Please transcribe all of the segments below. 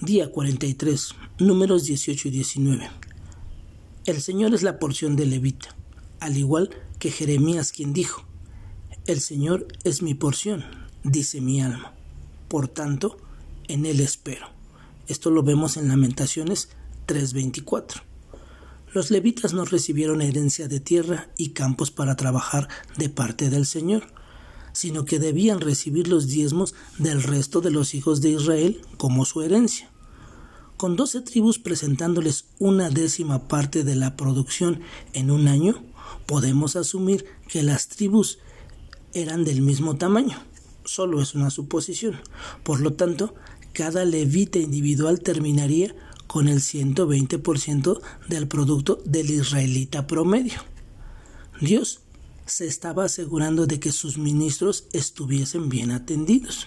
Día 43, números 18 y 19. El Señor es la porción de Levita, al igual que Jeremías quien dijo, El Señor es mi porción, dice mi alma. Por tanto, en Él espero. Esto lo vemos en Lamentaciones 3:24. Los levitas no recibieron herencia de tierra y campos para trabajar de parte del Señor, sino que debían recibir los diezmos del resto de los hijos de Israel como su herencia. Con doce tribus presentándoles una décima parte de la producción en un año, podemos asumir que las tribus eran del mismo tamaño. Solo es una suposición. Por lo tanto, cada levita individual terminaría con el 120% del producto del israelita promedio. Dios se estaba asegurando de que sus ministros estuviesen bien atendidos.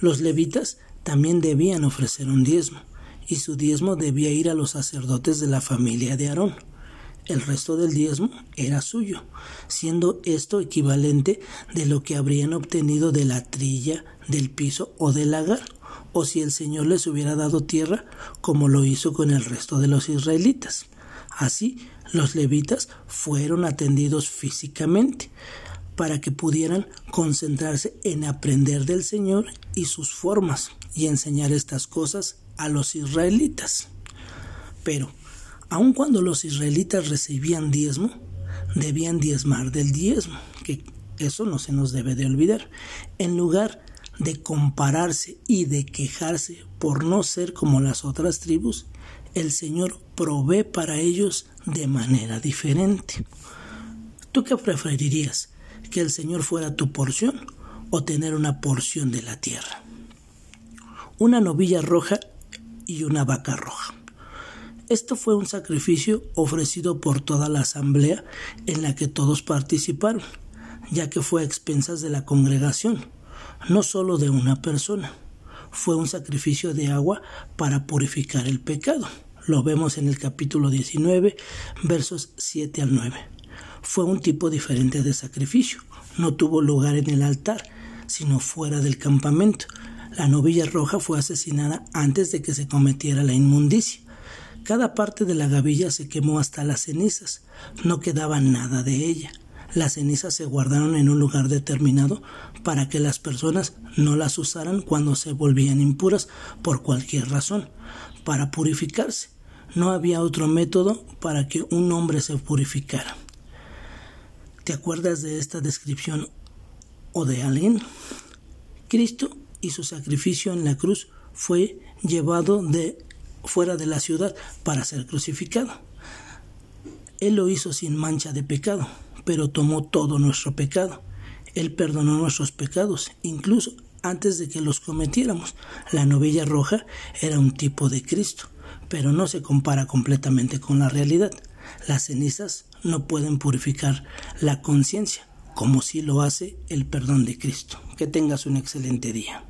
Los levitas también debían ofrecer un diezmo, y su diezmo debía ir a los sacerdotes de la familia de Aarón. El resto del diezmo era suyo, siendo esto equivalente de lo que habrían obtenido de la trilla, del piso o del lagar, o si el Señor les hubiera dado tierra, como lo hizo con el resto de los israelitas. Así, los levitas fueron atendidos físicamente para que pudieran concentrarse en aprender del Señor y sus formas y enseñar estas cosas a los israelitas. Pero, aun cuando los israelitas recibían diezmo, debían diezmar del diezmo, que eso no se nos debe de olvidar, en lugar de compararse y de quejarse por no ser como las otras tribus, el Señor provee para ellos de manera diferente. ¿Tú qué preferirías? ¿Que el Señor fuera tu porción o tener una porción de la tierra? Una novilla roja y una vaca roja. Esto fue un sacrificio ofrecido por toda la asamblea en la que todos participaron, ya que fue a expensas de la congregación, no solo de una persona. Fue un sacrificio de agua para purificar el pecado. Lo vemos en el capítulo 19, versos 7 al 9. Fue un tipo diferente de sacrificio. No tuvo lugar en el altar, sino fuera del campamento. La novilla roja fue asesinada antes de que se cometiera la inmundicia. Cada parte de la gavilla se quemó hasta las cenizas. No quedaba nada de ella. Las cenizas se guardaron en un lugar determinado para que las personas no las usaran cuando se volvían impuras por cualquier razón, para purificarse. No había otro método para que un hombre se purificara. ¿Te acuerdas de esta descripción o de alguien? Cristo y su sacrificio en la cruz fue llevado de fuera de la ciudad para ser crucificado. Él lo hizo sin mancha de pecado, pero tomó todo nuestro pecado. Él perdonó nuestros pecados, incluso antes de que los cometiéramos. La novilla roja era un tipo de Cristo, pero no se compara completamente con la realidad. Las cenizas no pueden purificar la conciencia, como si lo hace el perdón de Cristo. Que tengas un excelente día.